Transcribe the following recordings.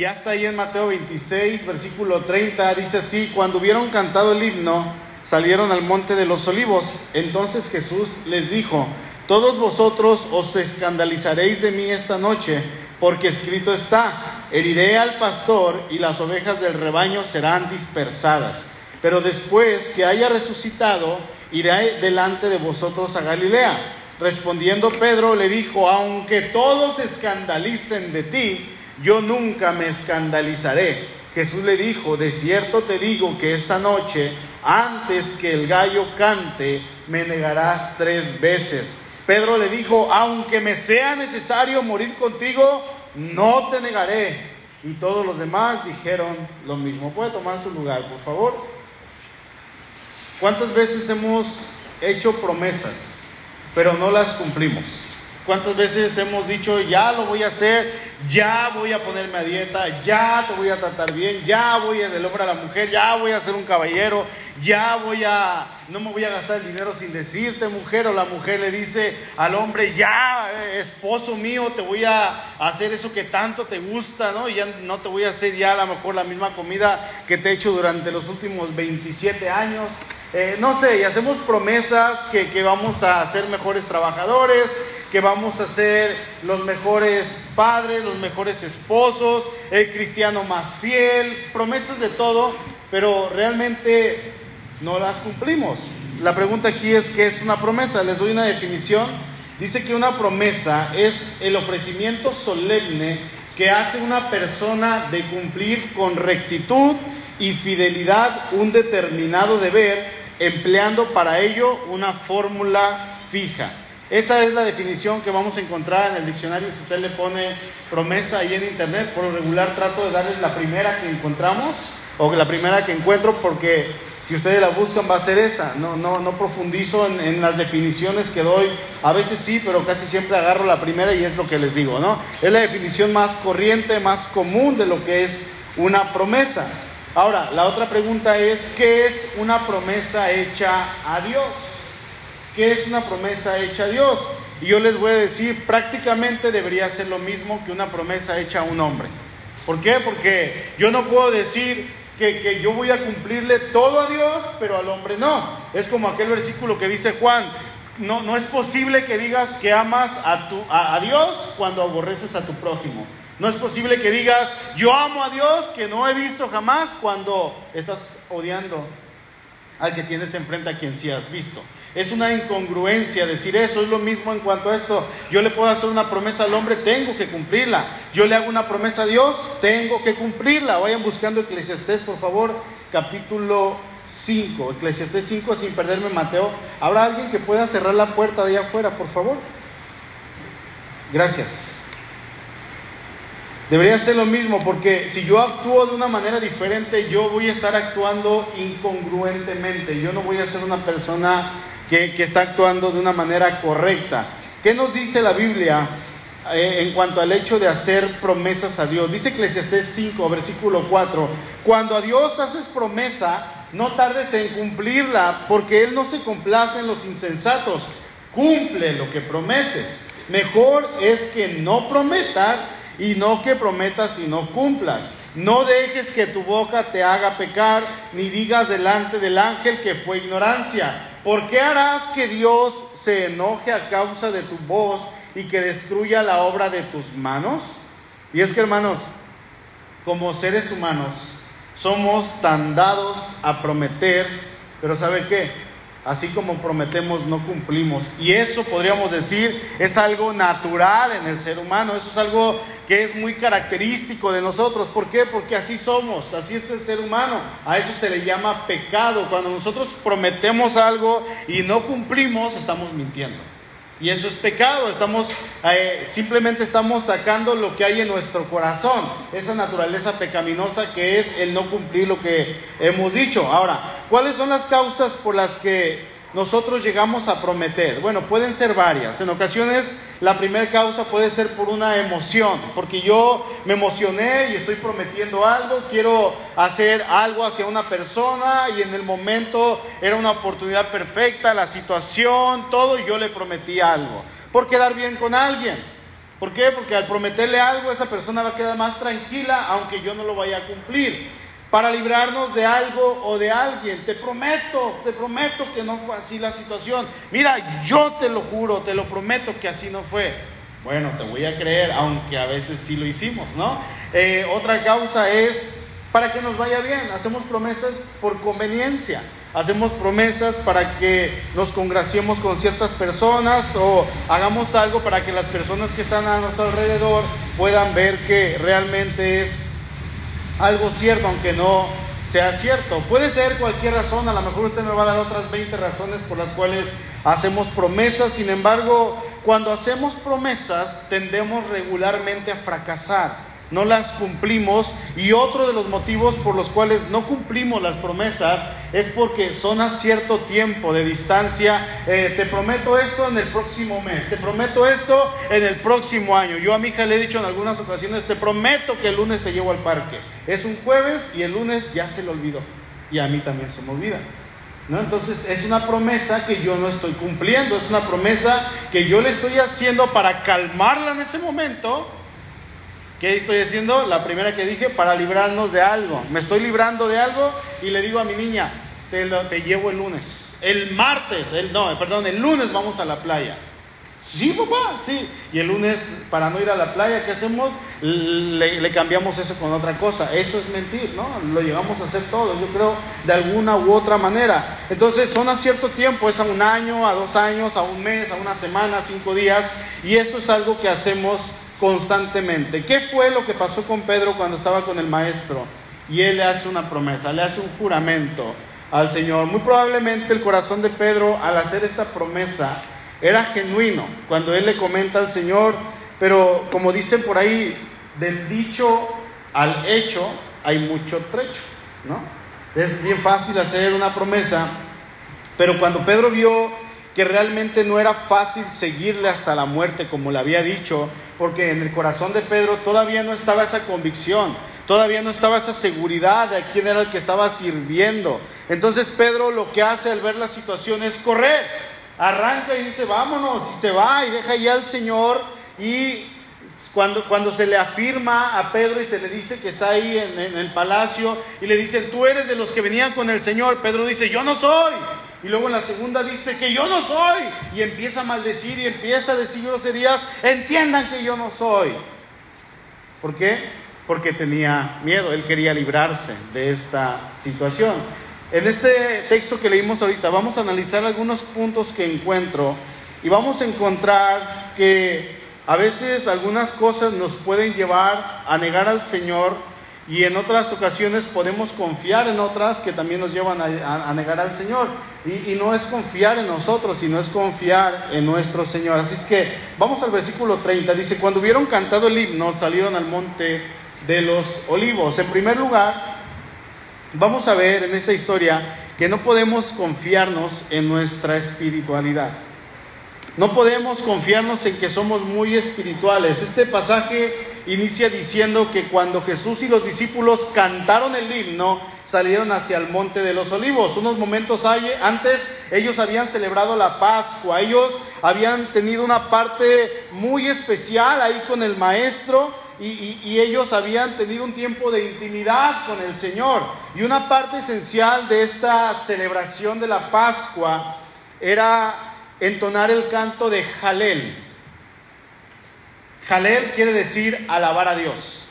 ya está ahí en Mateo 26, versículo 30, dice así, cuando hubieron cantado el himno, salieron al monte de los olivos. Entonces Jesús les dijo, todos vosotros os escandalizaréis de mí esta noche, porque escrito está, heriré al pastor y las ovejas del rebaño serán dispersadas. Pero después que haya resucitado, iré delante de vosotros a Galilea. Respondiendo Pedro le dijo, aunque todos escandalicen de ti, yo nunca me escandalizaré. Jesús le dijo, de cierto te digo que esta noche, antes que el gallo cante, me negarás tres veces. Pedro le dijo, aunque me sea necesario morir contigo, no te negaré. Y todos los demás dijeron lo mismo. ¿Puede tomar su lugar, por favor? ¿Cuántas veces hemos hecho promesas, pero no las cumplimos? ¿Cuántas veces hemos dicho, ya lo voy a hacer, ya voy a ponerme a dieta, ya te voy a tratar bien, ya voy a del hombre a la mujer, ya voy a ser un caballero, ya voy a, no me voy a gastar el dinero sin decirte mujer, o la mujer le dice al hombre, ya, eh, esposo mío, te voy a hacer eso que tanto te gusta, ¿no? Y ya no te voy a hacer ya a lo mejor la misma comida que te he hecho durante los últimos 27 años. Eh, no sé, y hacemos promesas que, que vamos a ser mejores trabajadores, que vamos a ser los mejores padres, los mejores esposos, el cristiano más fiel, promesas de todo, pero realmente no las cumplimos. La pregunta aquí es, ¿qué es una promesa? Les doy una definición. Dice que una promesa es el ofrecimiento solemne que hace una persona de cumplir con rectitud y fidelidad un determinado deber, empleando para ello una fórmula fija. Esa es la definición que vamos a encontrar en el diccionario. Si usted le pone promesa ahí en internet, por lo regular trato de darles la primera que encontramos o la primera que encuentro porque si ustedes la buscan va a ser esa. No, no, no profundizo en, en, las definiciones que doy. A veces sí, pero casi siempre agarro la primera y es lo que les digo, ¿no? Es la definición más corriente, más común de lo que es una promesa. Ahora, la otra pregunta es, ¿qué es una promesa hecha a Dios? ¿Qué es una promesa hecha a Dios? Y yo les voy a decir, prácticamente debería ser lo mismo que una promesa hecha a un hombre. ¿Por qué? Porque yo no puedo decir que, que, yo voy a cumplirle todo a Dios, pero al hombre no. Es como aquel versículo que dice Juan, no, no es posible que digas que amas a, tu, a, a Dios cuando aborreces a tu prójimo. No es posible que digas, yo amo a Dios que no he visto jamás cuando estás odiando al que tienes enfrente a quien sí has visto. Es una incongruencia decir eso, es lo mismo en cuanto a esto. Yo le puedo hacer una promesa al hombre, tengo que cumplirla. Yo le hago una promesa a Dios, tengo que cumplirla. Vayan buscando Eclesiastés, por favor, capítulo 5. Eclesiastés 5, sin perderme Mateo. ¿Habrá alguien que pueda cerrar la puerta de allá afuera, por favor? Gracias. Debería ser lo mismo, porque si yo actúo de una manera diferente, yo voy a estar actuando incongruentemente. Yo no voy a ser una persona que, está actuando de una manera correcta. ¿Qué nos dice la Biblia eh, en cuanto al hecho de hacer promesas a Dios? Dice Eclesiastés 5, versículo 4. Cuando a Dios haces promesa, no tardes en cumplirla, porque Él no se complace en los insensatos. Cumple lo que prometes. Mejor es que no prometas y no que prometas y no cumplas. No dejes que tu boca te haga pecar, ni digas delante del ángel que fue ignorancia. ¿Por qué harás que Dios se enoje a causa de tu voz y que destruya la obra de tus manos? Y es que, hermanos, como seres humanos, somos tan dados a prometer, pero ¿sabe qué? Así como prometemos, no cumplimos. Y eso podríamos decir es algo natural en el ser humano, eso es algo que es muy característico de nosotros. ¿Por qué? Porque así somos, así es el ser humano. A eso se le llama pecado. Cuando nosotros prometemos algo y no cumplimos, estamos mintiendo. Y eso es pecado, estamos, eh, simplemente estamos sacando lo que hay en nuestro corazón, esa naturaleza pecaminosa que es el no cumplir lo que hemos dicho. Ahora, ¿cuáles son las causas por las que nosotros llegamos a prometer? Bueno, pueden ser varias. En ocasiones la primera causa puede ser por una emoción, porque yo me emocioné y estoy prometiendo algo, quiero hacer algo hacia una persona y en el momento era una oportunidad perfecta, la situación, todo, y yo le prometí algo, por quedar bien con alguien. ¿Por qué? Porque al prometerle algo, esa persona va a quedar más tranquila, aunque yo no lo vaya a cumplir. Para librarnos de algo o de alguien. Te prometo, te prometo que no fue así la situación. Mira, yo te lo juro, te lo prometo que así no fue. Bueno, te voy a creer, aunque a veces sí lo hicimos, ¿no? Eh, otra causa es para que nos vaya bien. Hacemos promesas por conveniencia. Hacemos promesas para que nos congraciemos con ciertas personas o hagamos algo para que las personas que están a nuestro alrededor puedan ver que realmente es algo cierto, aunque no sea cierto. Puede ser cualquier razón, a lo mejor usted me va a dar otras 20 razones por las cuales hacemos promesas, sin embargo, cuando hacemos promesas tendemos regularmente a fracasar no las cumplimos y otro de los motivos por los cuales no cumplimos las promesas es porque son a cierto tiempo de distancia. Eh, te prometo esto en el próximo mes, te prometo esto en el próximo año. Yo a mi hija le he dicho en algunas ocasiones, te prometo que el lunes te llevo al parque. Es un jueves y el lunes ya se le olvidó y a mí también se me olvida. ¿No? Entonces es una promesa que yo no estoy cumpliendo, es una promesa que yo le estoy haciendo para calmarla en ese momento ¿Qué estoy haciendo? La primera que dije, para librarnos de algo. Me estoy librando de algo y le digo a mi niña, te, lo, llevo el lunes. El martes, el, no, perdón, el lunes vamos a la playa. Sí, papá, sí. Y el lunes, para no ir a la playa, ¿qué hacemos? Le, le, cambiamos eso con otra cosa. Eso es mentir, ¿no? Lo llegamos a hacer todo, yo creo, de alguna u otra manera. Entonces, son a cierto tiempo, es a un año, a dos años, a un mes, a una semana, a cinco días. Y eso es algo que hacemos constantemente. ¿Qué fue lo que pasó con Pedro cuando estaba con el maestro? Y él le hace una promesa, le hace un juramento al Señor. Muy probablemente el corazón de Pedro al hacer esta promesa era genuino cuando él le comenta al Señor, pero como dicen por ahí, del dicho al hecho hay mucho trecho, ¿no? Es bien fácil hacer una promesa, pero cuando Pedro vio que realmente no era fácil seguirle hasta la muerte como le había dicho, porque en el corazón de Pedro todavía no estaba esa convicción, todavía no estaba esa seguridad de quién era el que estaba sirviendo. Entonces Pedro lo que hace al ver la situación es correr, arranca y dice, vámonos, y se va y deja ya al Señor y cuando, cuando se le afirma a Pedro y se le dice que está ahí en, en el palacio y le dicen, tú eres de los que venían con el Señor, Pedro dice, yo no soy. Y luego en la segunda dice que yo no soy. Y empieza a maldecir y empieza a decir groserías. Entiendan que yo no soy. ¿Por qué? Porque tenía miedo. Él quería librarse de esta situación. En este texto que leímos ahorita vamos a analizar algunos puntos que encuentro. Y vamos a encontrar que a veces algunas cosas nos pueden llevar a negar al Señor y en otras ocasiones podemos confiar en otras que también nos llevan a, negar al Señor. Y, y, no es confiar en nosotros, sino es confiar en nuestro Señor. Así es que vamos al versículo 30. Dice, cuando hubieron cantado el himno, salieron al monte de los olivos. En primer lugar, vamos a ver en esta historia que no podemos confiarnos en nuestra espiritualidad. No podemos confiarnos en que somos muy espirituales. Este pasaje inicia diciendo que cuando Jesús y los discípulos cantaron el himno, salieron hacia el monte de los olivos. Unos momentos antes ellos habían celebrado la Pascua, ellos habían tenido una parte muy especial ahí con el Maestro y, ellos habían tenido un tiempo de intimidad con el Señor. Y una parte esencial de esta celebración de la Pascua era entonar el canto de Jalel. Jalel quiere decir alabar a Dios.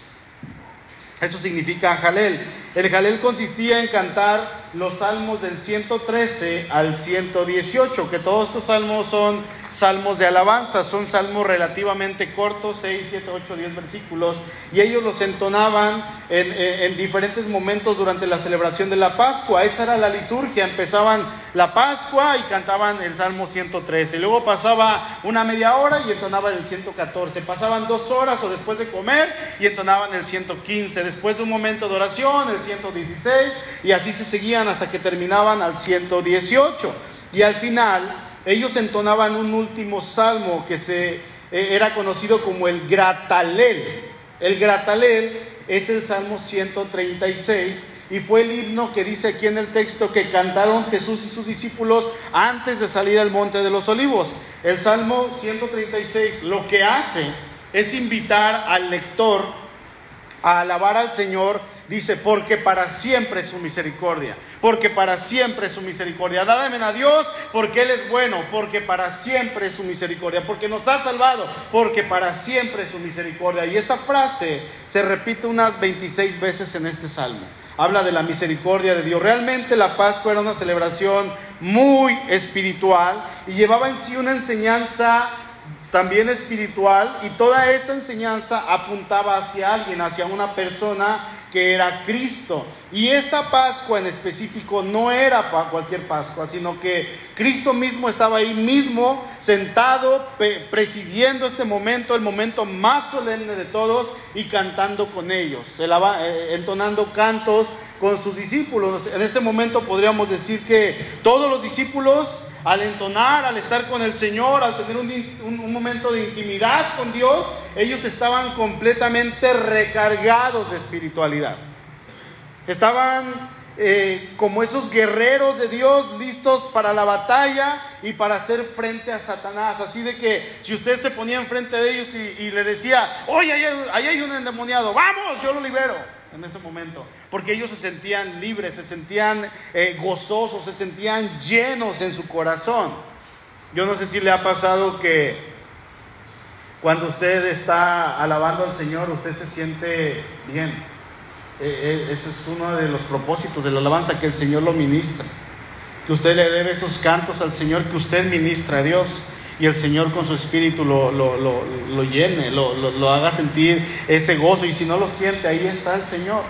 Eso significa Jalel. El Jalel consistía en cantar los salmos del 113 al 118, que todos estos salmos son salmos de alabanza, son salmos relativamente cortos, 6, 7, 8, 10 versículos, y ellos los entonaban en, diferentes momentos durante la celebración de la Pascua. Esa era la liturgia, empezaban la Pascua y cantaban el Salmo 113, luego pasaba una media hora y entonaban el 114, pasaban dos horas o después de comer y entonaban el 115, después de un momento de oración el 116 y así se seguían hasta que terminaban al 118. Y al final ellos entonaban un último salmo que se, eh, era conocido como el Gratalel. El Gratalel es el Salmo 136 y fue el himno que dice aquí en el texto que cantaron Jesús y sus discípulos antes de salir al monte de los olivos. El Salmo 136 lo que hace es invitar al lector a alabar al Señor, dice, porque para siempre es su misericordia, porque para siempre es su misericordia. Dale a Dios porque Él es bueno, porque para siempre es su misericordia, porque nos ha salvado, porque para siempre es su misericordia. Y esta frase se repite unas 26 veces en este salmo. Habla de la misericordia de Dios. Realmente la Pascua era una celebración muy espiritual y llevaba en sí una enseñanza también espiritual y toda esta enseñanza apuntaba hacia alguien, hacia una persona que era Cristo. Y esta Pascua en específico no era cualquier Pascua, sino que Cristo mismo estaba ahí mismo, sentado, presidiendo este momento, el momento más solemne de todos, y cantando con ellos, eh, entonando cantos con sus discípulos. En este momento podríamos decir que todos los discípulos al entonar, al estar con el Señor, al tener un, momento de intimidad con Dios, ellos estaban completamente recargados de espiritualidad. Estaban eh, como esos guerreros de Dios listos para la batalla y para hacer frente a Satanás. Así de que si usted se ponía enfrente de ellos y, le decía, oye, ahí hay un endemoniado, vamos, yo lo libero en ese momento, porque ellos se sentían libres, se sentían eh, gozosos, se sentían llenos en su corazón. Yo no sé si le ha pasado que cuando usted está alabando al Señor, usted se siente bien. Eh, eh, ese es uno de los propósitos de la alabanza, que el Señor lo ministra, que usted le debe esos cantos al Señor, que usted ministra a Dios y el Señor con su espíritu lo, lo, lo, lo llene, lo, haga sentir ese gozo. Y si no lo siente, ahí está el Señor.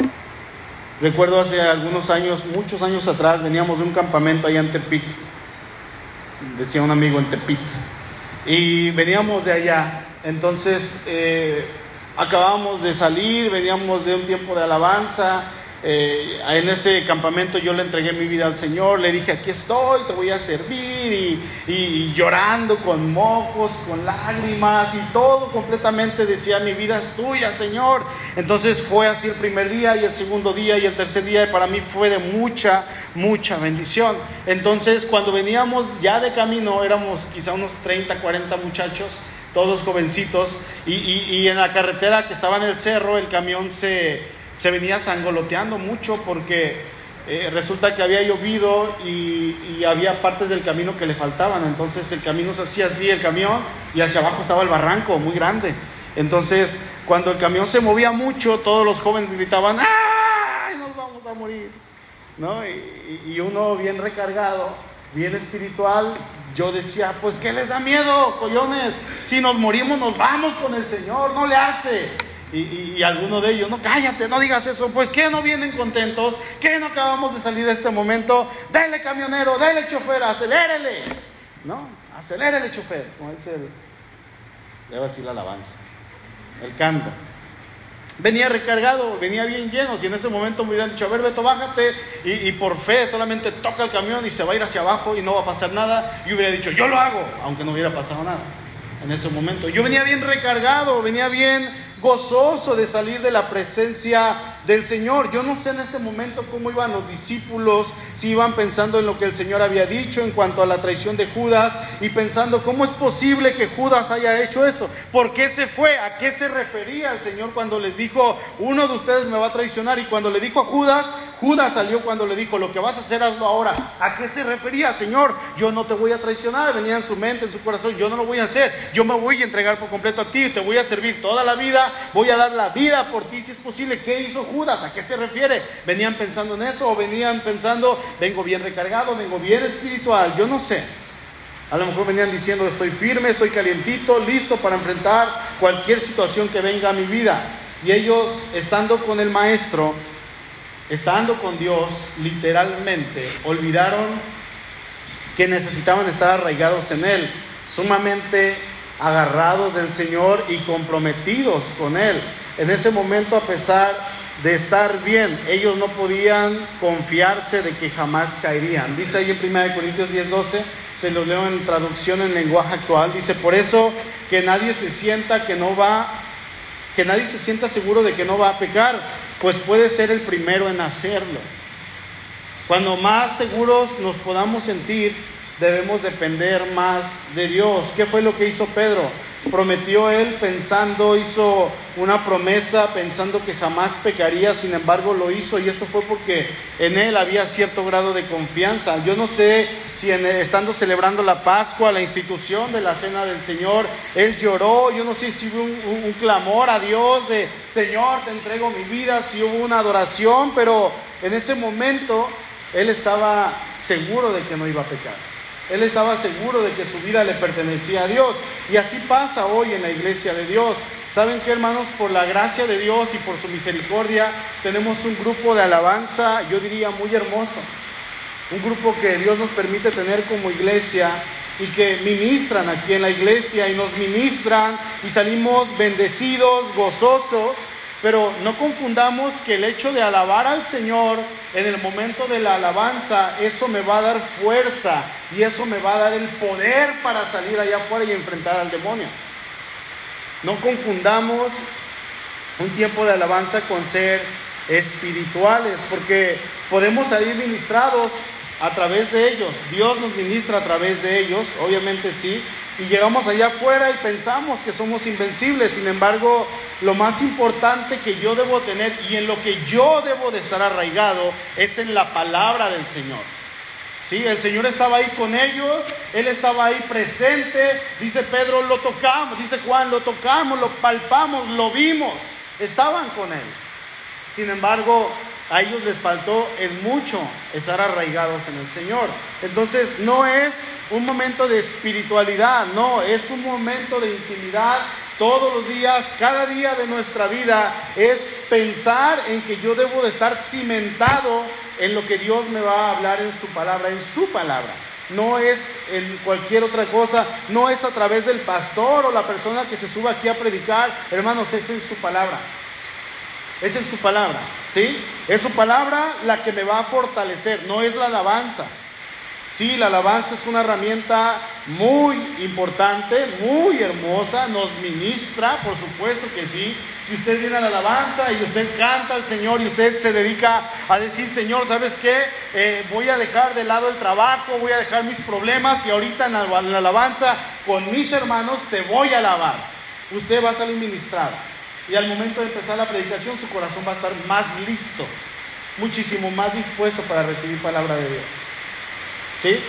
Recuerdo hace algunos años, muchos años atrás, veníamos de un campamento allá en Tepic, decía un amigo en Tepit, y veníamos de allá. Entonces, eh, acabábamos de salir, veníamos de un tiempo de alabanza, eh, en ese campamento yo le entregué mi vida al Señor, le dije, aquí estoy, te voy a servir, y, llorando con mocos, con lágrimas, y todo completamente decía, mi vida es tuya, Señor. Entonces fue así el primer día, y el segundo día, y el tercer día, para mí fue de mucha, mucha bendición. Entonces cuando veníamos ya de camino, éramos quizá unos 30, 40 muchachos, todos jovencitos, y en la carretera que estaba en el cerro, el camión se se venía sangoloteando mucho porque eh, resulta que había llovido y, había partes del camino que le faltaban. Entonces el camino se hacía así, el camión, y hacia abajo estaba el barranco muy grande. Entonces, cuando el camión se movía mucho, todos los jóvenes gritaban, ¡ay, nos vamos a morir! ¿No? Y, uno bien recargado, bien espiritual, yo decía, pues ¿qué les da miedo, collones? Si nos morimos, nos vamos con el Señor, no le hace. Y, alguno de ellos, no, cállate, no digas eso, pues que no vienen contentos, que no acabamos de salir de este momento, dale camionero, dale chofer, acelérele, ¿no? Acelérele chofer, como dice el, debe decir la alabanza, el canto. Venía recargado, venía bien lleno, y en ese momento me hubieran dicho, a ver Beto, bájate, y, y por fe solamente toca el camión y se va a ir hacia abajo y no va a pasar nada, y hubiera dicho, yo lo hago, aunque no hubiera pasado nada en ese momento. Yo venía bien recargado, venía bien gozoso de salir de la presencia del Señor. Yo no sé en este momento cómo iban los discípulos, si iban pensando en lo que el Señor había dicho en cuanto a la traición de Judas y pensando cómo es posible que Judas haya hecho esto. ¿Por qué se fue? ¿A qué se refería el Señor cuando les dijo, uno de ustedes me va a traicionar? Y cuando le dijo a Judas, Judas salió cuando le dijo, lo que vas a hacer, hazlo ahora. ¿A qué se refería, Señor? Yo no te voy a traicionar. Venía en su mente, en su corazón, yo no lo voy a hacer. Yo me voy a entregar por completo a ti, te voy a servir toda la vida, voy a dar la vida por ti si es posible. ¿Qué hizo Judas? ¿A qué se refiere? ¿Venían pensando en eso o venían pensando, vengo bien recargado, vengo bien espiritual? Yo no sé. A lo mejor venían diciendo, estoy firme, estoy calientito, listo para enfrentar cualquier situación que venga a mi vida. Y ellos, estando con el maestro, estando con Dios, literalmente, olvidaron que necesitaban estar arraigados en Él, sumamente agarrados del Señor y comprometidos con Él. En ese momento, a pesar de estar bien, ellos no podían confiarse de que jamás caerían. Dice ahí en 1 Corintios 10, 12, se lo leo en traducción en lenguaje actual, dice, por eso que nadie se sienta que no va, que nadie se sienta seguro de que no va a pecar, pues puede ser el primero en hacerlo. Cuando más seguros nos podamos sentir, debemos depender más de Dios. ¿Qué fue lo que hizo Pedro? Prometió él pensando, hizo una promesa pensando que jamás pecaría, sin embargo lo hizo y esto fue porque en él había cierto grado de confianza. Yo no sé si estando celebrando la Pascua, la institución de la Cena del Señor, él lloró, yo no sé si hubo un, un clamor a Dios de Señor, te entrego mi vida, si hubo una adoración, pero en ese momento él estaba seguro de que no iba a pecar. Él estaba seguro de que su vida le pertenecía a Dios. Y así pasa hoy en la iglesia de Dios. ¿Saben qué, hermanos? Por la gracia de Dios y por su misericordia, tenemos un grupo de alabanza, yo diría, muy hermoso. Un grupo que Dios nos permite tener como iglesia y que ministran aquí en la iglesia y nos ministran y salimos bendecidos, gozosos pero no confundamos que el hecho de alabar al Señor en el momento de la alabanza, eso me va a dar fuerza y eso me va a dar el poder para salir allá afuera y enfrentar al demonio. No confundamos un tiempo de alabanza con ser espirituales, porque podemos salir ministrados a través de ellos. Dios nos ministra a través de ellos, obviamente sí, y llegamos allá afuera y pensamos que somos invencibles. Sin embargo, lo más importante que yo debo tener y en lo que yo debo de estar arraigado es en la palabra del Señor. Sí, el Señor estaba ahí con ellos, Él estaba ahí presente, dice Pedro, lo tocamos, dice Juan, lo tocamos, lo palpamos, lo vimos, estaban con Él. Sin embargo, a ellos les faltó en mucho estar arraigados en el Señor. Entonces, no es un momento de espiritualidad, no, es un momento de intimidad todos los días, cada día de nuestra vida, es pensar en que yo debo de estar cimentado en lo que Dios me va a hablar en su palabra, en su palabra. No es en cualquier otra cosa, no es a través del pastor o la persona que se suba aquí a predicar, hermanos, es en su palabra. Es en su palabra, ¿sí? Es su palabra la que me va a fortalecer, no es la alabanza. Sí, la alabanza es una herramienta muy importante, muy hermosa, nos ministra, por supuesto que sí. Si usted viene a la alabanza y usted canta al Señor y usted se dedica a decir, Señor, ¿sabes qué? Eh, voy a dejar de lado el trabajo, voy a dejar mis problemas y ahorita en la, alabanza con mis hermanos te voy a alabar. Usted va a salir ministrado. Y al momento de empezar la predicación su corazón va a estar más listo, muchísimo más dispuesto para recibir palabra de Dios. ¿Sí?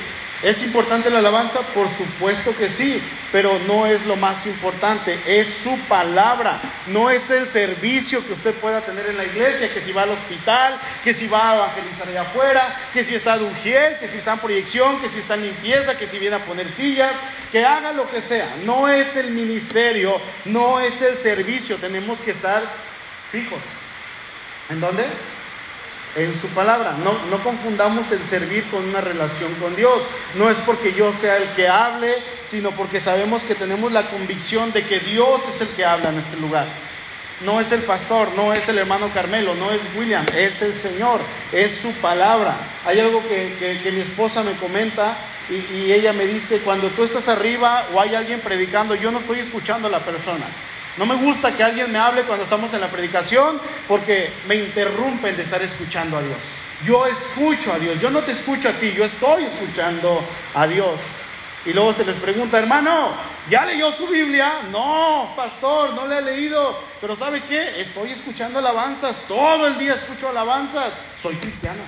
¿Es importante la alabanza? Por supuesto que sí, pero no es lo más importante, es su palabra, no es el servicio que usted pueda tener en la iglesia, que si va al hospital, que si va a evangelizar allá afuera, que si está de ujier, que si está en proyección, que si está en limpieza, que si viene a poner sillas, que haga lo que sea. No es el ministerio, no es el servicio, tenemos que estar fijos. ¿En dónde? En su palabra. No, no confundamos el servir con una relación con Dios. No es porque yo sea el que hable, sino porque sabemos que tenemos la convicción de que Dios es el que habla en este lugar. No es el pastor, no es el hermano Carmelo, no es William, es el Señor, es su palabra. Hay algo que, mi esposa me comenta y, y ella me dice, cuando tú estás arriba o hay alguien predicando, yo no estoy escuchando a la persona. No me gusta que alguien me hable cuando estamos en la predicación porque me interrumpen de estar escuchando a Dios. Yo escucho a Dios, yo no te escucho a ti, yo estoy escuchando a Dios. Y luego se les pregunta, hermano, ¿ya leyó su Biblia? No, pastor, no le he leído. Pero ¿sabe qué? Estoy escuchando alabanzas, todo el día escucho alabanzas. Soy cristiano.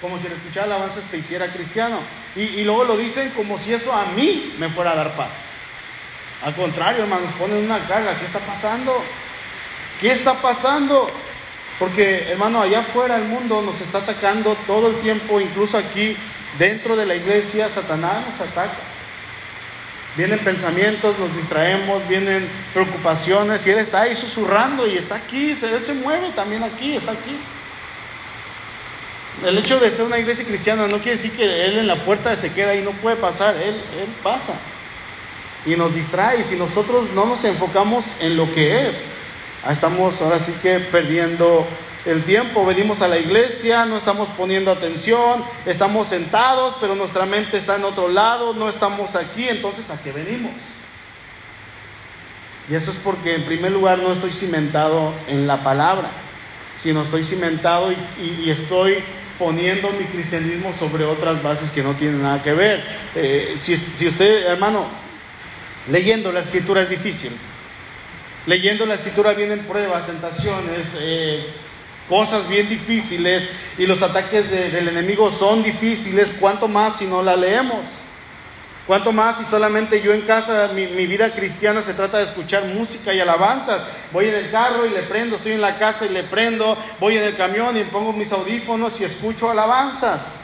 Como si el escuchar alabanzas te hiciera cristiano. Y luego lo dicen como si eso a mí me fuera a dar paz. Al contrario, hermanos, ponen una carga. ¿Qué está pasando? ¿Qué está pasando? Porque, hermano, allá afuera el mundo nos está atacando todo el tiempo, incluso aquí dentro de la iglesia, Satanás nos ataca. Vienen pensamientos, nos distraemos, vienen preocupaciones y Él está ahí susurrando y está aquí, Él se mueve también aquí, está aquí. El hecho de ser una iglesia cristiana no quiere decir que Él en la puerta se queda y no puede pasar, Él, él pasa y nos distrae. Si nosotros no nos enfocamos en lo que es, estamos ahora sí que perdiendo el tiempo. Venimos a la iglesia, no estamos poniendo atención, estamos sentados, pero nuestra mente está en otro lado, no estamos aquí, entonces ¿a qué venimos? Y eso es porque en primer lugar no estoy cimentado en la palabra, sino estoy cimentado y, estoy poniendo mi cristianismo sobre otras bases que no tienen nada que ver. Eh, si, si usted, hermano, Leyendo la escritura es difícil. Leyendo la escritura vienen pruebas, tentaciones, eh, cosas bien difíciles y los ataques del enemigo son difíciles. ¿Cuánto más si no la leemos? ¿Cuánto más si solamente yo en casa, mi, mi, vida cristiana se trata de escuchar música y alabanzas? Voy en el carro y le prendo, estoy en la casa y le prendo, voy en el camión y pongo mis audífonos y escucho alabanzas.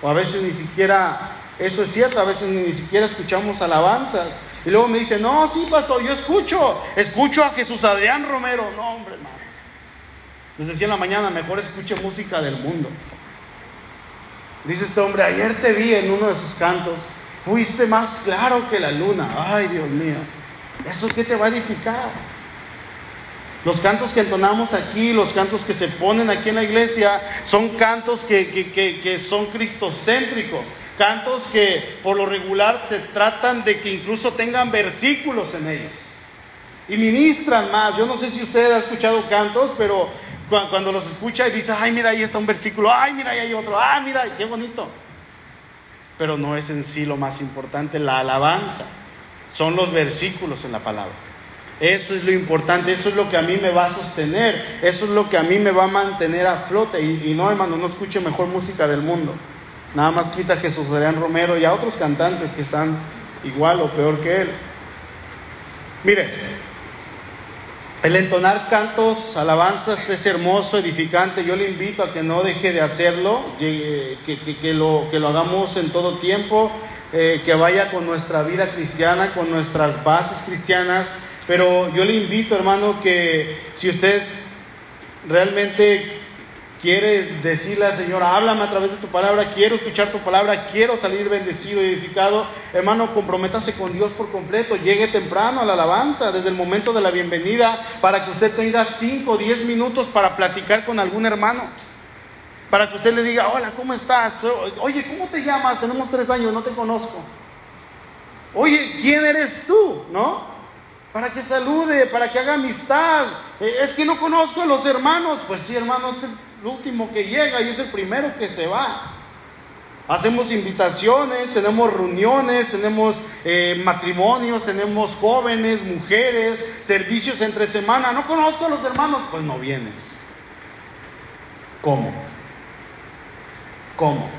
O a veces ni siquiera, esto es cierto, a veces ni siquiera escuchamos alabanzas. Y luego me dice, no, sí, pastor, yo escucho, escucho a Jesús Adrián Romero. No, hombre, hermano. Les decía en la mañana, mejor escuche música del mundo. Dice este hombre, ayer te vi en uno de sus cantos Fuiste más claro que la luna. Ay, Dios mío. ¿Eso qué te va a edificar? Los cantos que entonamos aquí, los cantos que se ponen aquí en la iglesia, son cantos que, que, son cristocéntricos. Cantos que por lo regular se tratan de que incluso tengan versículos en ellos. Y ministran más. Yo no sé si usted ha escuchado cantos, pero cuando los escucha y dice, ay, mira, ahí está un versículo, ay, mira, ahí hay otro, ay, mira, qué bonito pero no es en sí lo más importante la alabanza, son los versículos en la palabra. Eso es lo importante, eso es lo que a mí me va a sostener, eso es lo que a mí me va a mantener a flote. Y, no, hermano, no escuche mejor música del mundo. Nada más quita a Jesús Adrián Romero y a otros cantantes que están igual o peor que él. Mire, el entonar cantos, alabanzas es hermoso, edificante. Yo le invito a que no deje de hacerlo, que, que, lo, que lo hagamos en todo tiempo, eh, que vaya con nuestra vida cristiana, con nuestras bases cristianas. Pero yo le invito, hermano, que si usted realmente quiere decirle al Señor, háblame a través de tu palabra, quiero escuchar tu palabra, quiero salir bendecido y edificado, hermano, comprométase con Dios por completo, llegue temprano a la alabanza, desde el momento de la bienvenida, para que usted tenga 5 o 10 minutos para platicar con algún hermano. Para que usted le diga, hola, ¿cómo estás? Oye, ¿cómo te llamas? Tenemos tres años, no te conozco. Oye, ¿quién eres tú? ¿No? Para que salude, para que haga amistad. Eh, es que no conozco a los hermanos. Pues sí, hermanos, el último que llega y es el primero que se va. Hacemos invitaciones, tenemos reuniones, tenemos eh, matrimonios, tenemos jóvenes, mujeres, servicios entre semana. No conozco a los hermanos, pues no vienes. ¿Cómo? ¿Cómo?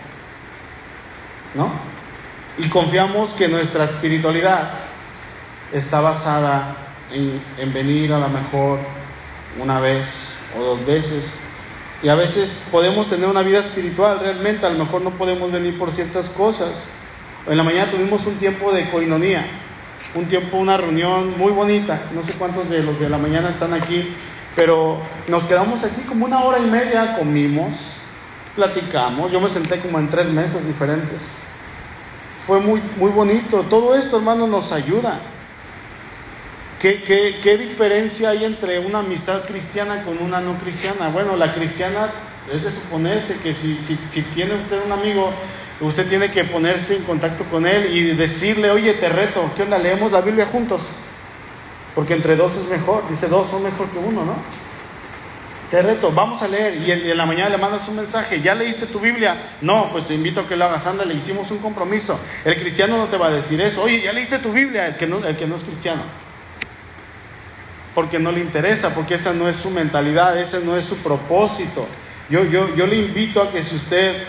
¿No? Y confiamos que nuestra espiritualidad está basada en, en venir a lo mejor una vez o dos veces y a veces podemos tener una vida espiritual realmente, a lo mejor no podemos venir por ciertas cosas. En la mañana tuvimos un tiempo de coinonía, un tiempo, una reunión muy bonita. No sé cuántos de los de la mañana están aquí, pero nos quedamos aquí como una hora y media, comimos, platicamos. Yo me senté como en tres mesas diferentes. Fue muy, muy bonito. Todo esto, hermano, nos ayuda. ¿Qué, diferencia hay entre una amistad cristiana con una no cristiana? Bueno, la cristiana es de suponerse que si, si, tiene usted un amigo, usted tiene que ponerse en contacto con él y decirle, oye, te reto, ¿qué onda? Leemos la Biblia juntos. Porque entre dos es mejor, dice dos son mejor que uno, ¿no? Te reto, vamos a leer. Y en, la mañana le mandas un mensaje, ¿ya leíste tu Biblia? No, pues te invito a que lo hagas, anda, le hicimos un compromiso. El cristiano no te va a decir eso, oye, ¿ya leíste tu Biblia? El que no, el que no es cristiano porque no le interesa, porque esa no es su mentalidad, ese no es su propósito. Yo, yo, yo le invito a que si usted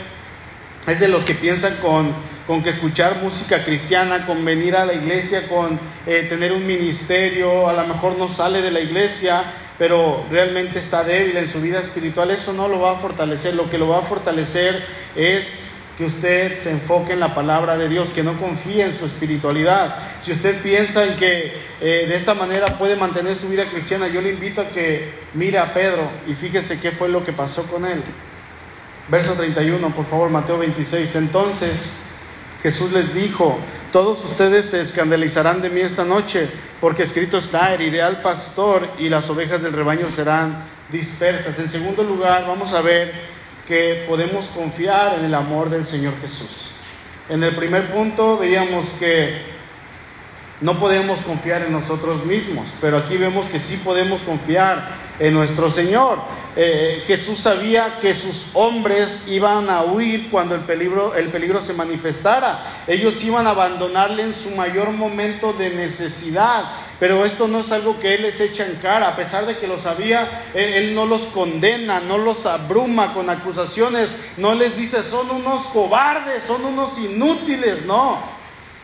es de los que piensan con, con que escuchar música cristiana, con venir a la iglesia, con eh, tener un ministerio, a lo mejor no sale de la iglesia, pero realmente está débil en su vida espiritual, eso no lo va a fortalecer. Lo que lo va a fortalecer es que usted se enfoque en la palabra de Dios, que no confíe en su espiritualidad. Si usted piensa en que eh, de esta manera puede mantener su vida cristiana, yo le invito a que mire a Pedro y fíjese qué fue lo que pasó con él. Verso 31, por favor, Mateo 26. Entonces Jesús les dijo, todos ustedes se escandalizarán de mí esta noche, porque escrito está, heriré al pastor y las ovejas del rebaño serán dispersas. En segundo lugar, vamos a ver que podemos confiar en el amor del Señor Jesús. En el primer punto veíamos que no podemos confiar en nosotros mismos, pero aquí vemos que sí podemos confiar en nuestro Señor. Eh, Jesús sabía que sus hombres iban a huir cuando el peligro, el peligro se manifestara. Ellos iban a abandonarle en su mayor momento de necesidad. Pero esto no es algo que Él les echa en cara, a pesar de que lo sabía, él, él, no los condena, no los abruma con acusaciones, no les dice son unos cobardes, son unos inútiles, no.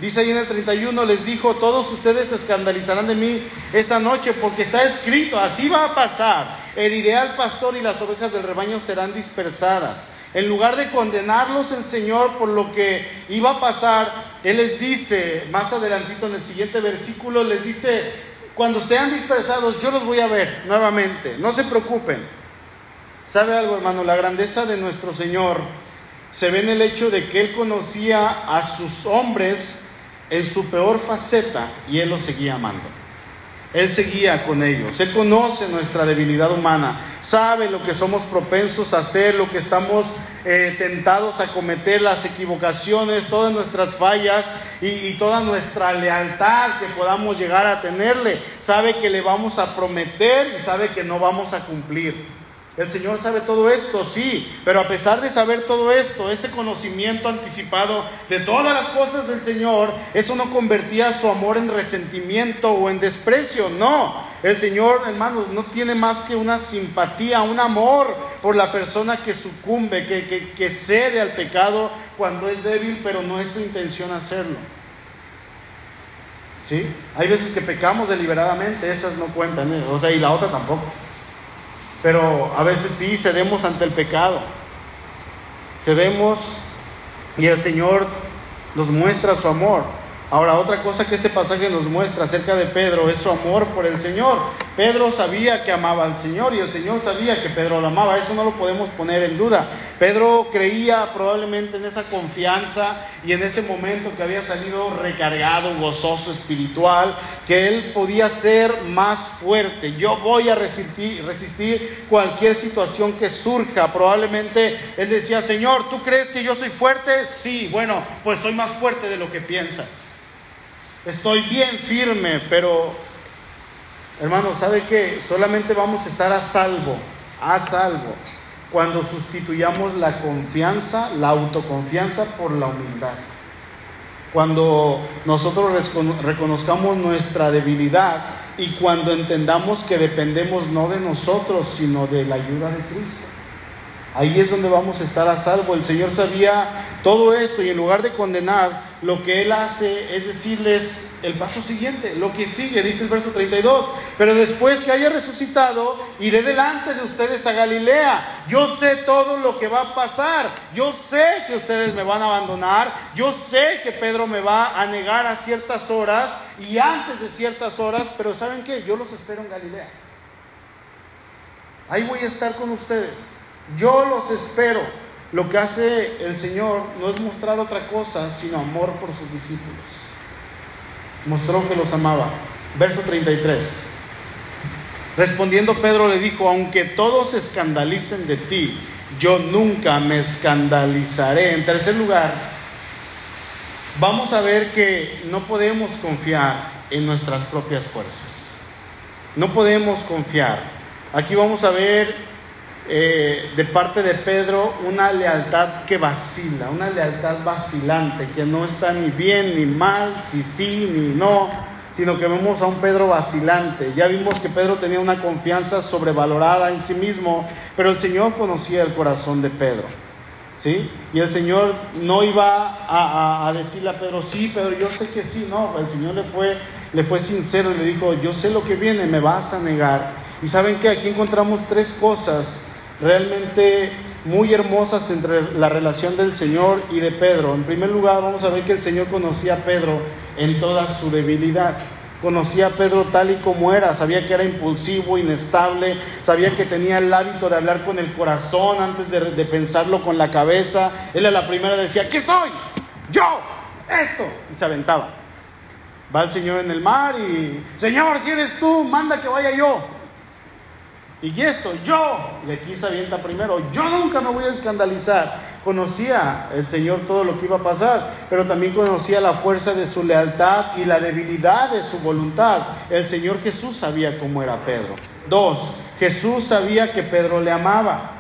Dice ahí en el 31, les dijo, todos ustedes se escandalizarán de mí esta noche porque está escrito, así va a pasar. Heriré al pastor y las ovejas del rebaño serán dispersadas. En lugar de condenarlos el Señor por lo que iba a pasar, Él les dice, más adelantito en el siguiente versículo, les dice, cuando sean dispersados yo los voy a ver nuevamente, no se preocupen. ¿Sabe algo, hermano? La grandeza de nuestro Señor se ve en el hecho de que Él conocía a sus hombres en su peor faceta y Él los seguía amando. Él seguía con ellos. Él conoce nuestra debilidad humana, sabe lo que somos propensos a hacer, lo que estamos eh, tentados a cometer, las equivocaciones, todas nuestras fallas y, y toda nuestra lealtad que podamos llegar a tenerle. Sabe que le vamos a prometer y sabe que no vamos a cumplir. El Señor sabe todo esto, sí, pero a pesar de saber todo esto, este conocimiento anticipado de todas las cosas del Señor, eso no convertía su amor en resentimiento o en desprecio, no. El Señor, hermanos, no tiene más que una simpatía, un amor por la persona que sucumbe, que, que, cede al pecado cuando es débil, pero no es su intención hacerlo. ¿Sí? Hay veces que pecamos deliberadamente, esas no cuentan, ¿eh? o sea, y la otra tampoco. Pero a veces sí cedemos ante el pecado. Cedemos y el Señor nos muestra su amor. Ahora, otra cosa que este pasaje nos muestra acerca de Pedro es su amor por el Señor. Pedro sabía que amaba al Señor y el Señor sabía que Pedro lo amaba. Eso no lo podemos poner en duda. Pedro creía probablemente en esa confianza y en ese momento que había salido recargado, gozoso, espiritual, que él podía ser más fuerte. Yo voy a resistir, resistir cualquier situación que surja. Probablemente él decía, Señor, ¿tú crees que yo soy fuerte? Sí, bueno, pues soy más fuerte de lo que piensas. Estoy bien firme, pero hermano, ¿sabe que solamente vamos a estar a salvo, a salvo, cuando sustituyamos la confianza, la autoconfianza por la humildad? Cuando nosotros reconozcamos nuestra debilidad y cuando entendamos que dependemos no de nosotros, sino de la ayuda de Cristo. Ahí es donde vamos a estar a salvo. El Señor sabía todo esto y en lugar de condenar, lo que Él hace es decirles el paso siguiente, lo que sigue, dice el verso 32. Pero después que haya resucitado, iré delante de ustedes a Galilea. Yo sé todo lo que va a pasar. Yo sé que ustedes me van a abandonar. Yo sé que Pedro me va a negar a ciertas horas y antes de ciertas horas. Pero ¿saben qué? Yo los espero en Galilea. Ahí voy a estar con ustedes. Yo los espero. Lo que hace el Señor no es mostrar otra cosa, sino amor por sus discípulos. Mostró que los amaba. Verso 33. Respondiendo Pedro le dijo, aunque todos se escandalicen de ti, yo nunca me escandalizaré. En tercer lugar, vamos a ver que no podemos confiar en nuestras propias fuerzas. No podemos confiar. Aquí vamos a ver eh, de parte de Pedro una lealtad que vacila, una lealtad vacilante, que no está ni bien ni mal, si sí ni no, sino que vemos a un Pedro vacilante. Ya vimos que Pedro tenía una confianza sobrevalorada en sí mismo, pero el Señor conocía el corazón de Pedro. ¿Sí? Y el Señor no iba a, decirle a Pedro, sí, Pedro, yo sé que sí, no, el Señor le fue, le fue sincero y le dijo, yo sé lo que viene, me vas a negar. Y saben que aquí encontramos tres cosas realmente muy hermosas entre la relación del Señor y de Pedro. En primer lugar, vamos a ver que el Señor conocía a Pedro en toda su debilidad. Conocía a Pedro tal y como era, sabía que era impulsivo, inestable, sabía que tenía el hábito de hablar con el corazón antes de, pensarlo con la cabeza. Él a la primera decía, ¿qué estoy? Yo, esto, y se aventaba. Va el Señor en el mar y, Señor, si eres tú, manda que vaya yo. Y esto, yo, y aquí se avienta primero, yo nunca me voy a escandalizar. conocía el Señor todo lo que iba a pasar, pero también conocía la fuerza de su lealtad y la debilidad de su voluntad. El Señor Jesús sabía cómo era Pedro. Dos, Jesús sabía que Pedro le amaba.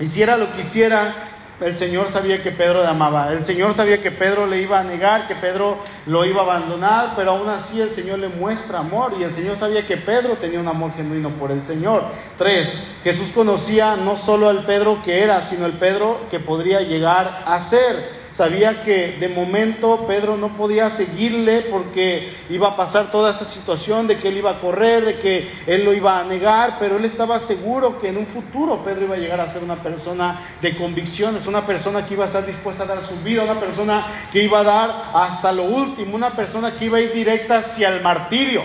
Hiciera lo que hiciera, el Señor sabía que Pedro le amaba. El Señor sabía que Pedro le iba a negar, que Pedro lo iba a abandonar, pero aún así el Señor le muestra amor y el Señor sabía que Pedro tenía un amor genuino por el Señor. Tres, Jesús conocía no solo al Pedro que era, sino el Pedro que podría llegar a ser. Sabía que de momento Pedro no podía seguirle porque iba a pasar toda esta situación de que él iba a correr, de que él lo iba a negar, pero él estaba seguro que en un futuro Pedro iba a llegar a ser una persona de convicciones, una persona que iba a estar dispuesta a dar su vida, una persona que iba a dar hasta lo último, una persona que iba a ir directa hacia el martirio.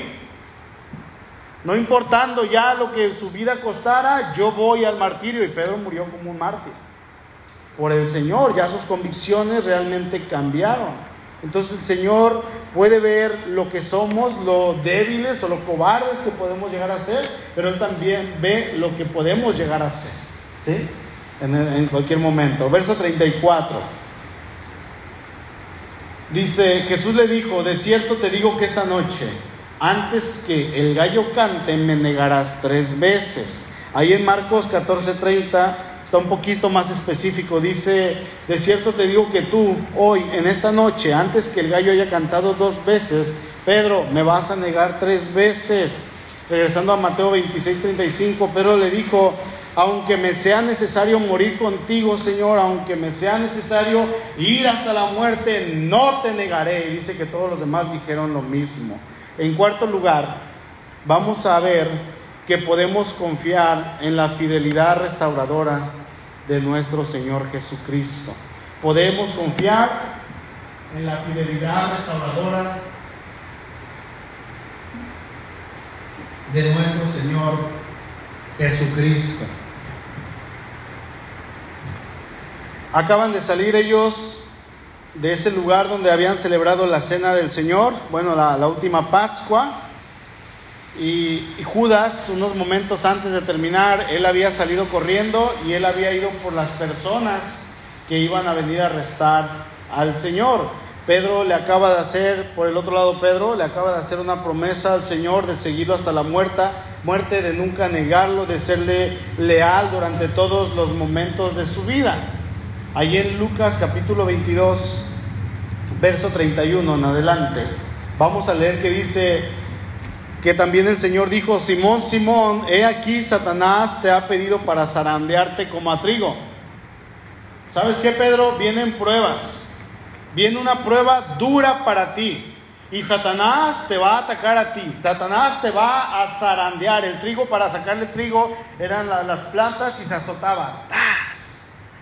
No importando ya lo que su vida costara, yo voy al martirio y Pedro murió como un mártir por el Señor, ya sus convicciones realmente cambiaron. Entonces el Señor puede ver lo que somos, lo débiles o lo cobardes que podemos llegar a ser, pero Él también ve lo que podemos llegar a ser, ¿sí? En, cualquier momento. Verso 34. Dice, Jesús le dijo, de cierto te digo que esta noche, antes que el gallo cante, me negarás tres veces. Ahí en Marcos 14:30 está un poquito más específico. Dice, de cierto te digo que tú hoy, en esta noche, antes que el gallo haya cantado dos veces, Pedro, me vas a negar tres veces. Regresando a Mateo 26, 35, Pedro le dijo, aunque me sea necesario morir contigo, Señor, aunque me sea necesario ir hasta la muerte, no te negaré. Y dice que todos los demás dijeron lo mismo. En cuarto lugar, vamos a ver que podemos confiar en la fidelidad restauradora de nuestro Señor Jesucristo. Podemos confiar en la fidelidad restauradora de nuestro Señor Jesucristo. Acaban de salir ellos de ese lugar donde habían celebrado la cena del Señor, bueno, la, la última Pascua, y, Judas, unos momentos antes de terminar, él había salido corriendo y él había ido por las personas que iban a venir a arrestar al Señor. Pedro le acaba de hacer, por el otro lado Pedro, le acaba de hacer una promesa al Señor de seguirlo hasta la muerte, muerte, de nunca negarlo, de serle leal durante todos los momentos de su vida. Allí en Lucas capítulo 22, verso 31 en adelante, vamos a leer que dice, que también el Señor dijo, Simón, Simón, he aquí Satanás te ha pedido para zarandearte como a trigo. ¿Sabes qué, Pedro? Vienen pruebas. Viene una prueba dura para ti. Y Satanás te va a atacar a ti. Satanás te va a zarandear. El trigo, para sacarle trigo, eran las plantas y se azotaba.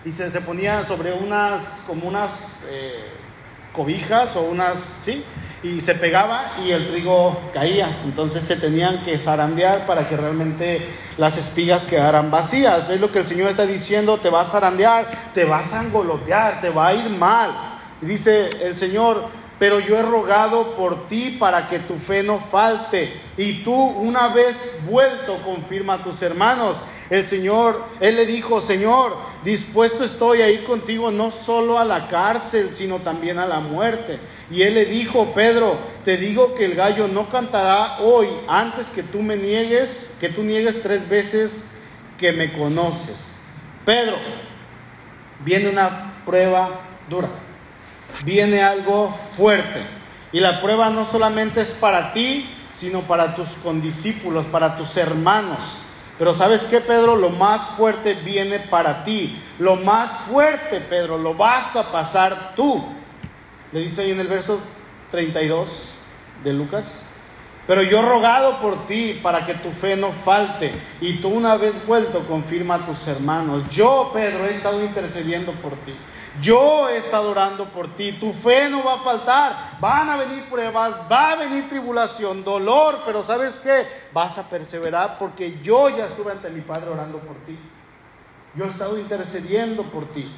Y se, se ponían sobre unas, como unas eh, cobijas o unas, ¿sí? Y se pegaba y el trigo caía. Entonces se tenían que zarandear para que realmente las espigas quedaran vacías. Es lo que el Señor está diciendo, te vas a zarandear, te vas a angolotear, te va a ir mal. Y dice el Señor, pero yo he rogado por ti para que tu fe no falte. Y tú una vez vuelto confirma a tus hermanos. El Señor, Él le dijo, Señor, dispuesto estoy a ir contigo no solo a la cárcel, sino también a la muerte. Y él le dijo, Pedro, te digo que el gallo no cantará hoy antes que tú me niegues, que tú niegues tres veces que me conoces. Pedro, viene una prueba dura, viene algo fuerte. Y la prueba no solamente es para ti, sino para tus condiscípulos, para tus hermanos. Pero sabes qué, Pedro, lo más fuerte viene para ti. Lo más fuerte, Pedro, lo vas a pasar tú. Le dice ahí en el verso 32 de Lucas. Pero yo he rogado por ti para que tu fe no falte y tú una vez vuelto confirma a tus hermanos. Yo, Pedro, he estado intercediendo por ti. Yo he estado orando por ti. Tu fe no va a faltar. Van a venir pruebas, va a venir tribulación, dolor, pero ¿sabes qué? Vas a perseverar porque yo ya estuve ante mi Padre orando por ti. Yo he estado intercediendo por ti.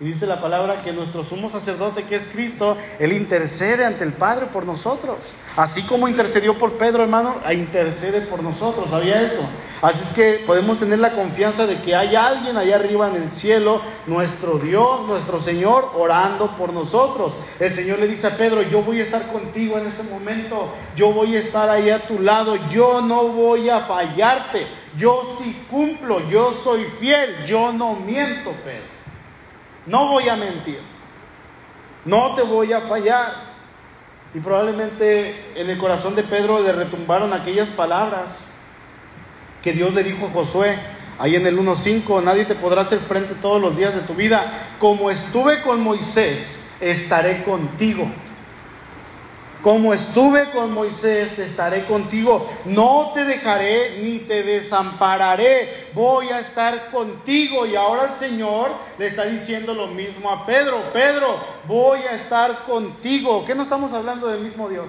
Y dice la palabra que nuestro sumo sacerdote, que es Cristo, Él intercede ante el Padre por nosotros. Así como intercedió por Pedro, hermano, intercede por nosotros. ¿Sabía eso? Así es que podemos tener la confianza de que hay alguien allá arriba en el cielo, nuestro Dios, nuestro Señor, orando por nosotros. El Señor le dice a Pedro, yo voy a estar contigo en ese momento, yo voy a estar ahí a tu lado, yo no voy a fallarte, yo sí cumplo, yo soy fiel, yo no miento, Pedro. No voy a mentir. No te voy a fallar. Y probablemente en el corazón de Pedro le retumbaron aquellas palabras que Dios le dijo a Josué. Ahí en el 1.5, nadie te podrá hacer frente todos los días de tu vida. Como estuve con Moisés, estaré contigo. Como estuve con Moisés, estaré contigo. No te dejaré ni te desampararé. Voy a estar contigo. Y ahora el Señor le está diciendo lo mismo a Pedro. Pedro, voy a estar contigo. ¿Qué no estamos hablando del mismo Dios?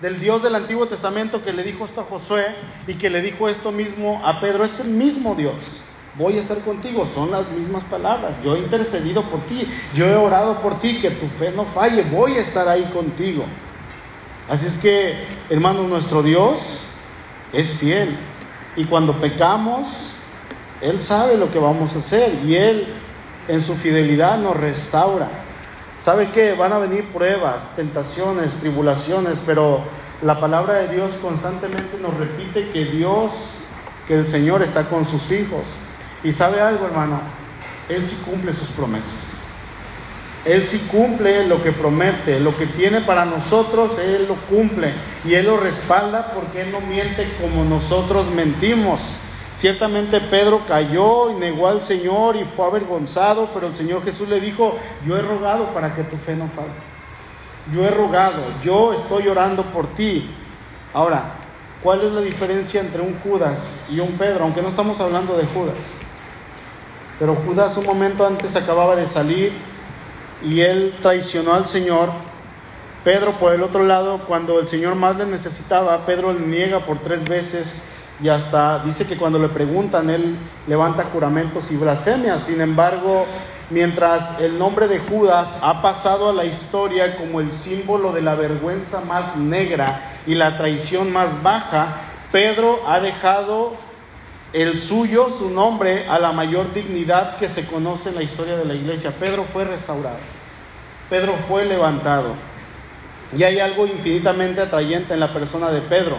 Del Dios del Antiguo Testamento que le dijo esto a Josué y que le dijo esto mismo a Pedro. Es el mismo Dios voy a estar contigo. Son las mismas palabras. Yo he intercedido por ti, yo he orado por ti, que tu fe no falle, voy a estar ahí contigo. Así es que, hermano, nuestro Dios es fiel. Y cuando pecamos, Él sabe lo que vamos a hacer y Él en su fidelidad nos restaura. ¿Sabe qué? Van a venir pruebas, tentaciones, tribulaciones, pero la palabra de Dios constantemente nos repite que Dios, que el Señor está con sus hijos. Y sabe algo, hermano, Él sí cumple sus promesas. Él sí cumple lo que promete, lo que tiene para nosotros, Él lo cumple. Y Él lo respalda porque Él no miente como nosotros mentimos. Ciertamente Pedro cayó y negó al Señor y fue avergonzado, pero el Señor Jesús le dijo, yo he rogado para que tu fe no falte. Yo he rogado, yo estoy orando por ti. Ahora, ¿cuál es la diferencia entre un Judas y un Pedro? Aunque no estamos hablando de Judas. Pero Judas un momento antes acababa de salir y él traicionó al Señor. Pedro por el otro lado, cuando el Señor más le necesitaba, Pedro le niega por tres veces y hasta dice que cuando le preguntan, él levanta juramentos y blasfemias. Sin embargo, mientras el nombre de Judas ha pasado a la historia como el símbolo de la vergüenza más negra y la traición más baja, Pedro ha dejado el suyo, su nombre, a la mayor dignidad que se conoce en la historia de la iglesia. Pedro fue restaurado, Pedro fue levantado. Y hay algo infinitamente atrayente en la persona de Pedro.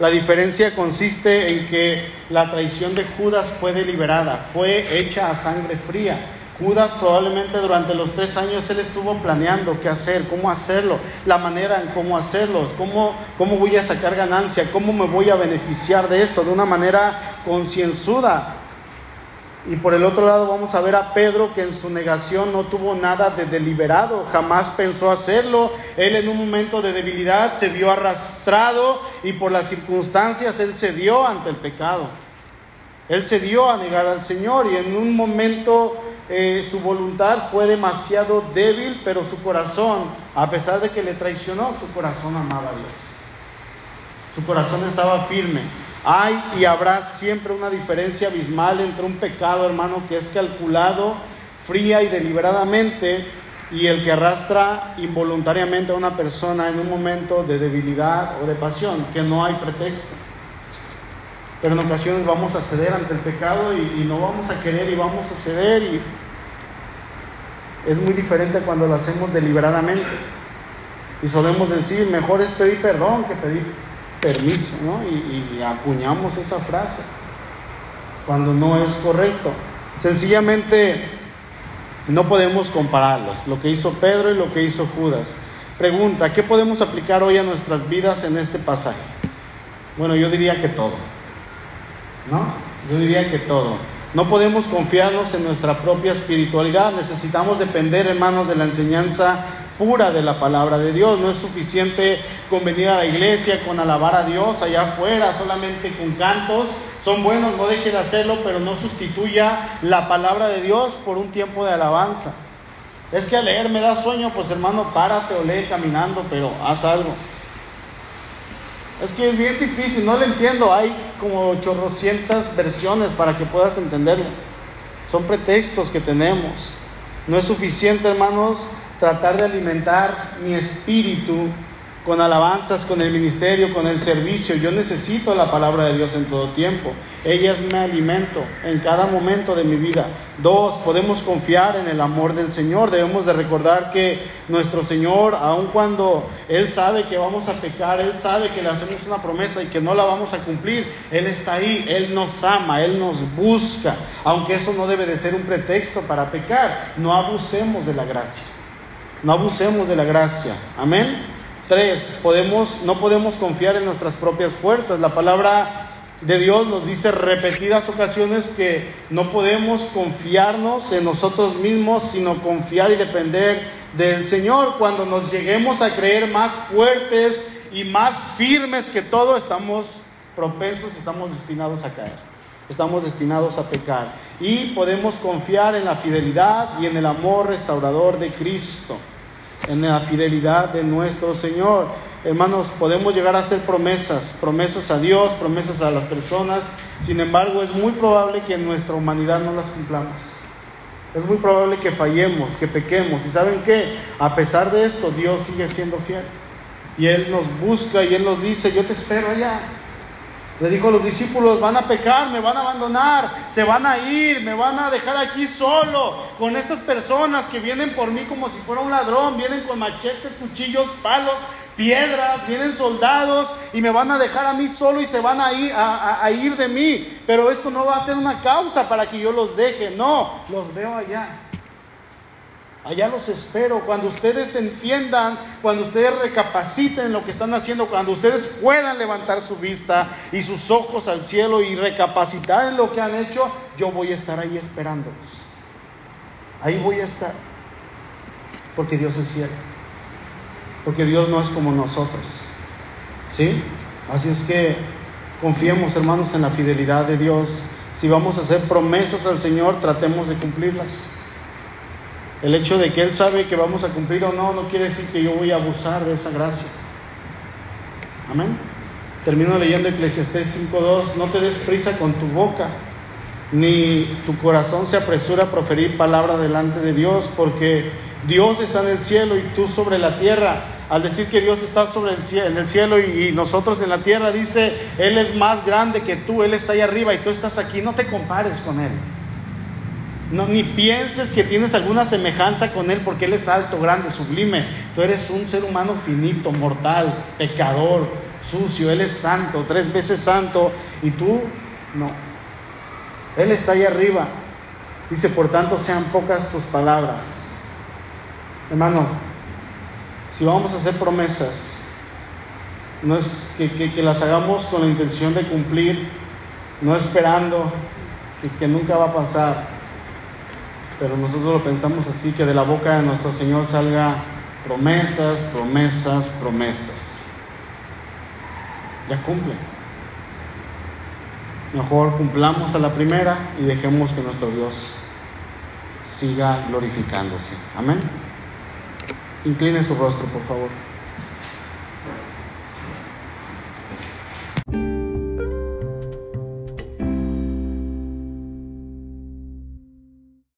La diferencia consiste en que la traición de Judas fue deliberada, fue hecha a sangre fría. Judas probablemente durante los tres años él estuvo planeando qué hacer, cómo hacerlo, la manera en cómo hacerlo, cómo, cómo voy a sacar ganancia, cómo me voy a beneficiar de esto de una manera concienzuda. Y por el otro lado vamos a ver a Pedro que en su negación no tuvo nada de deliberado, jamás pensó hacerlo. Él en un momento de debilidad se vio arrastrado y por las circunstancias él se dio ante el pecado. Él se dio a negar al Señor y en un momento eh, su voluntad fue demasiado débil, pero su corazón, a pesar de que le traicionó, su corazón amaba a Dios. Su corazón estaba firme. Hay y habrá siempre una diferencia abismal entre un pecado, hermano, que es calculado fría y deliberadamente y el que arrastra involuntariamente a una persona en un momento de debilidad o de pasión, que no hay pretexto. Pero en ocasiones vamos a ceder ante el pecado y, no vamos a querer y vamos a ceder y es muy diferente cuando lo hacemos deliberadamente. Y solemos decir, mejor es pedir perdón que pedir permiso, ¿no? Y, y, acuñamos esa frase cuando no es correcto. Sencillamente no podemos compararlos, lo que hizo Pedro y lo que hizo Judas. Pregunta, ¿qué podemos aplicar hoy a nuestras vidas en este pasaje? Bueno, yo diría que todo. ¿No? Yo diría que todo. No podemos confiarnos en nuestra propia espiritualidad, necesitamos depender, hermanos, de la enseñanza pura de la palabra de Dios. No es suficiente con venir a la iglesia, con alabar a Dios allá afuera, solamente con cantos. Son buenos, no deje de hacerlo, pero no sustituya la palabra de Dios por un tiempo de alabanza. Es que a leer me da sueño, pues hermano, párate o lee caminando, pero haz algo. Es que es bien difícil, no lo entiendo. Hay como chorrocientas versiones para que puedas entenderlo. son pretextos que tenemos. No es suficiente, hermanos, tratar de alimentar mi espíritu con alabanzas, con el ministerio, con el servicio. Yo necesito la palabra de Dios en todo tiempo. Ella es mi alimento en cada momento de mi vida. Dos, podemos confiar en el amor del Señor. Debemos de recordar que nuestro Señor, aun cuando Él sabe que vamos a pecar, Él sabe que le hacemos una promesa y que no la vamos a cumplir, Él está ahí, Él nos ama, Él nos busca. Aunque eso no debe de ser un pretexto para pecar, no abusemos de la gracia. No abusemos de la gracia. Amén. Tres, podemos, no podemos confiar en nuestras propias fuerzas. La palabra de Dios nos dice repetidas ocasiones que no podemos confiarnos en nosotros mismos, sino confiar y depender del Señor. Cuando nos lleguemos a creer más fuertes y más firmes que todo, estamos propensos, estamos destinados a caer. Estamos destinados a pecar. Y podemos confiar en la fidelidad y en el amor restaurador de Cristo en la fidelidad de nuestro Señor. Hermanos, podemos llegar a hacer promesas, promesas a Dios, promesas a las personas, sin embargo es muy probable que en nuestra humanidad no las cumplamos. Es muy probable que fallemos, que pequemos. ¿Y saben qué? A pesar de esto, Dios sigue siendo fiel. Y Él nos busca y Él nos dice, yo te espero allá. Le dijo a los discípulos, van a pecar, me van a abandonar, se van a ir, me van a dejar aquí solo con estas personas que vienen por mí como si fuera un ladrón, vienen con machetes, cuchillos, palos, piedras, vienen soldados y me van a dejar a mí solo y se van a ir, a, ir de mí. Pero esto no va a ser una causa para que yo los deje, no, los veo allá. Allá los espero. Cuando ustedes entiendan, cuando ustedes recapaciten lo que están haciendo, cuando ustedes puedan levantar su vista y sus ojos al cielo y recapacitar en lo que han hecho, yo voy a estar ahí esperándolos. Ahí voy a estar. Porque Dios es fiel. Porque Dios no es como nosotros. ¿Sí? Así es que confiemos, hermanos, en la fidelidad de Dios. Si vamos a hacer promesas al Señor, tratemos de cumplirlas. El hecho de que Él sabe que vamos a cumplir o no, no quiere decir que yo voy a abusar de esa gracia. Amén. Termino leyendo Eclesiastés 5.2, no te des prisa con tu boca, ni tu corazón se apresura a proferir palabra delante de Dios, porque Dios está en el cielo y tú sobre la tierra. Al decir que Dios está sobre el cielo, en el cielo y, y nosotros en la tierra, dice, Él es más grande que tú, Él está ahí arriba y tú estás aquí, no te compares con Él. No, ni pienses que tienes alguna semejanza con Él porque Él es alto, grande, sublime. Tú eres un ser humano finito, mortal, pecador, sucio. Él es santo, tres veces santo. Y tú no. Él está ahí arriba. Dice, por tanto, sean pocas tus palabras. Hermano, si vamos a hacer promesas, no es que, las hagamos con la intención de cumplir, no esperando que, que nunca va a pasar pero nosotros lo pensamos así, que de la boca de nuestro Señor salga promesas, promesas, promesas. Ya cumple. Mejor cumplamos a la primera y dejemos que nuestro Dios siga glorificándose. Amén. Incline su rostro, por favor.